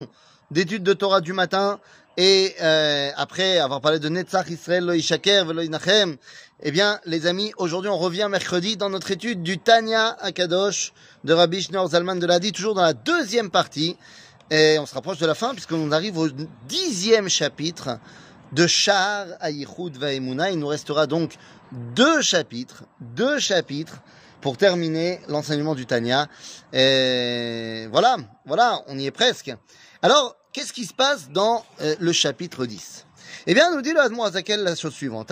d'études de Torah du matin et euh, après avoir parlé de Netzach Israël lo Ishaker velo Inachem, eh bien les amis, aujourd'hui on revient mercredi dans notre étude du Tanya Akadosh de Rabbi Shneur Zalman de l'Adi, toujours dans la deuxième partie et on se rapproche de la fin puisqu'on arrive au dixième chapitre de Shar Ayichud Vaemuna. Il nous restera donc deux chapitres, deux chapitres pour terminer l'enseignement du Tanya. Et voilà, voilà, on y est presque. Alors, qu'est-ce qui se passe dans euh, le chapitre 10 Eh bien, nous dit le Admo Azakel la chose suivante.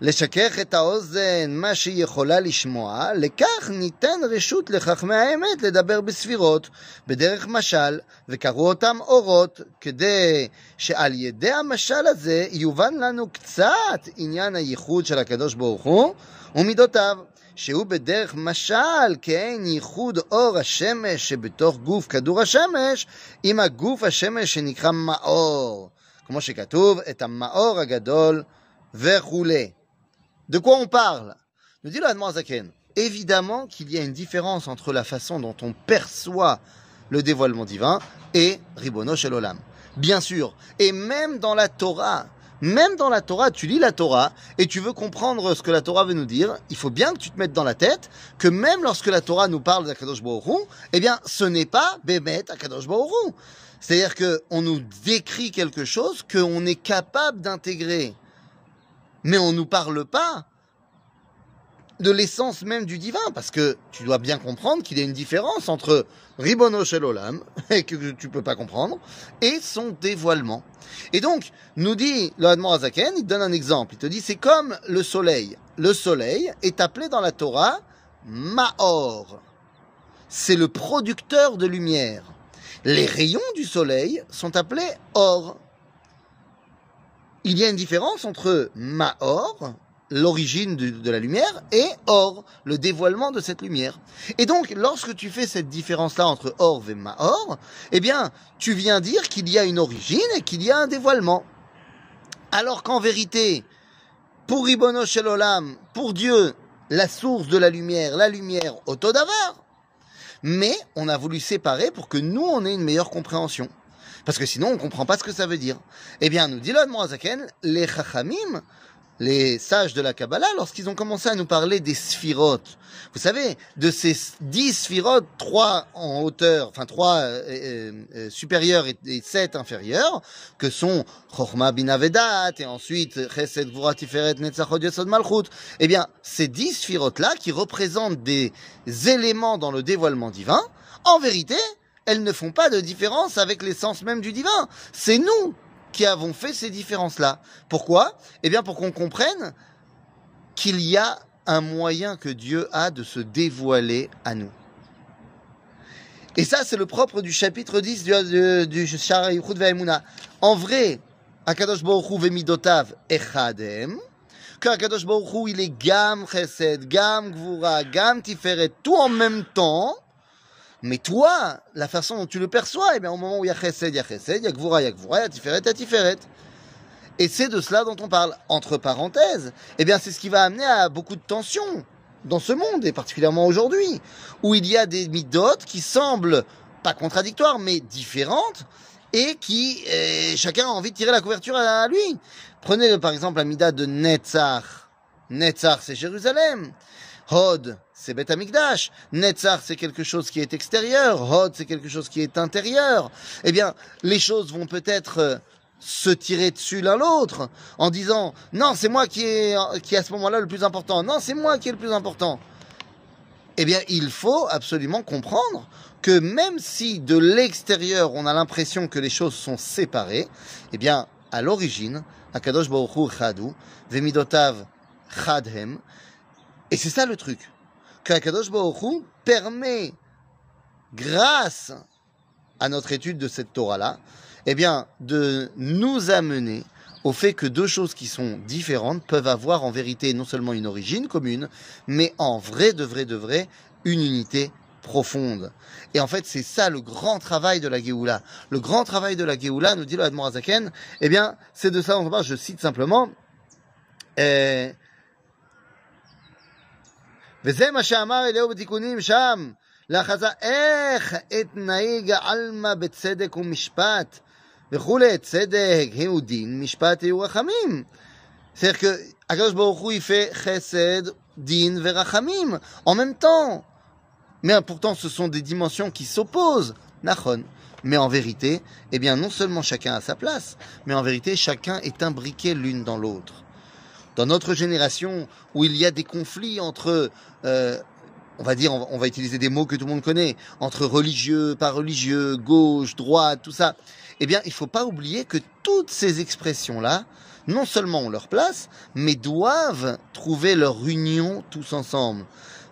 לשכך את האוזן מה שהיא יכולה לשמוע, לכך ניתן רשות לחכמי האמת לדבר בספירות, בדרך משל, וקראו אותם אורות, כדי שעל ידי המשל הזה יובן לנו קצת עניין הייחוד של הקדוש ברוך הוא ומידותיו, שהוא בדרך משל כאין ייחוד אור השמש שבתוך גוף כדור השמש, עם הגוף השמש שנקרא מאור, כמו שכתוב, את המאור הגדול וכולי. De quoi on parle? Nous dit le Zaken. Évidemment qu'il y a une différence entre la façon dont on perçoit le dévoilement divin et Ribono Shel Olam. Bien sûr. Et même dans la Torah, même dans la Torah, tu lis la Torah et tu veux comprendre ce que la Torah veut nous dire, il faut bien que tu te mettes dans la tête que même lorsque la Torah nous parle d'Akadosh Baruch eh bien, ce n'est pas Bémet Akadosh Baruch C'est-à-dire qu'on nous décrit quelque chose qu'on est capable d'intégrer mais on ne nous parle pas de l'essence même du divin, parce que tu dois bien comprendre qu'il y a une différence entre Ribono Shel Olam, que tu peux pas comprendre, et son dévoilement. Et donc, nous dit le Azaken, il donne un exemple, il te dit c'est comme le soleil. Le soleil est appelé dans la Torah Maor. C'est le producteur de lumière. Les rayons du soleil sont appelés Or il y a une différence entre Maor, l'origine de, la lumière, et Or, le dévoilement de cette lumière. Et donc, lorsque tu fais cette différence-là entre Or et Maor, eh bien, tu viens dire qu'il y a une origine et qu'il y a un dévoilement. Alors qu'en vérité, pour Ribono Shel Olam, pour Dieu, la source de la lumière, la lumière autodavar, mais on a voulu séparer pour que nous, on ait une meilleure compréhension. Parce que sinon, on ne comprend pas ce que ça veut dire. Eh bien, nous dit l'Admo Azaken, les Chachamim, les sages de la Kabbalah, lorsqu'ils ont commencé à nous parler des sphirotes, vous savez, de ces dix sphirotes, trois en hauteur, enfin trois euh, euh, euh, supérieurs et, sept inférieurs, que sont Chochma Binavedat, et ensuite Chesed Tiferet Netzachot Yesod Malchut, eh bien, ces dix sphirotes-là, qui représentent des éléments dans le dévoilement divin, en vérité, elles ne font pas de différence avec l'essence même du divin. C'est nous qui avons fait ces différences-là. Pourquoi? Eh bien pour qu'on comprenne qu'il y a un moyen que Dieu a de se dévoiler à nous. Et ça, c'est le propre du chapitre 10 du, du, Shara Ve'emuna. En vrai, Akadosh Baruch Hu vemidotav echadem, qu'Akadosh Baruch Hu, il est gam chesed, gam gvura, gam tiferet, tout en même temps, mais toi, la façon dont tu le perçois, eh bien, au moment où il y a chesed, il y a chesed, il y a gvura, il y a gvura, il y a tiferet, il y a tiferet. Et c'est de cela dont on parle. Entre parenthèses, eh bien, c'est ce qui va amener à beaucoup de tensions dans ce monde, et particulièrement aujourd'hui, où il y a des midotes qui semblent pas contradictoires, mais différentes, et qui, eh, chacun a envie de tirer la couverture à lui. Prenez par exemple la mida de Netzach. Netzach, c'est Jérusalem. Hod, c'est Beth Amikdash. Netzach, c'est quelque chose qui est extérieur. Hod, c'est quelque chose qui est intérieur. Eh bien, les choses vont peut-être euh, se tirer dessus l'un l'autre en disant non, c'est moi qui est, qui est à ce moment-là le plus important. Non, c'est moi qui est le plus important. Eh bien, il faut absolument comprendre que même si de l'extérieur on a l'impression que les choses sont séparées, eh bien, à l'origine, Akadosh Baruch Hu Chadu, Vemidotav Chadhem, et c'est ça le truc. Qu'Akadosh Baruch permet, grâce à notre étude de cette Torah-là, eh bien, de nous amener au fait que deux choses qui sont différentes peuvent avoir en vérité non seulement une origine commune, mais en vrai, de vrai, de vrai, une unité profonde. Et en fait, c'est ça le grand travail de la Géoula. Le grand travail de la Géoula, nous dit le Admorazaken, eh bien, c'est de ça on. Je cite simplement, eh, וזה מה שאמר אליהו בתיקונים שם, La chaza, ech et naïga alma betzedek ou mishpat. וכולי, צדק, הוא דין, משפט יהיו רחמים. C'est-à-dire que Akadosh Baruch Hu, il fait chesed, din, verachamim, en même temps. Mais pourtant, ce sont des dimensions qui s'opposent. Nachon. Mais en vérité, eh bien, non seulement chacun a sa place, mais en vérité, chacun est imbriqué l'une dans l'autre. Dans notre génération, où il y a des conflits entre, euh, on va dire, on va utiliser des mots que tout le monde connaît, entre religieux, pas religieux, gauche, droite, tout ça, eh bien, il faut pas oublier que toutes ces expressions-là, non seulement ont leur place, mais doivent trouver leur union tous ensemble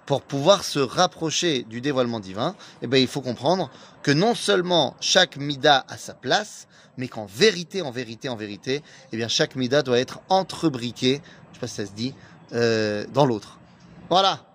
pour pouvoir se rapprocher du dévoilement divin, eh bien, il faut comprendre que non seulement chaque mida a sa place, mais qu'en vérité, en vérité, en vérité, eh bien, chaque mida doit être entrebriqué, je sais pas si ça se dit, euh, dans l'autre. Voilà.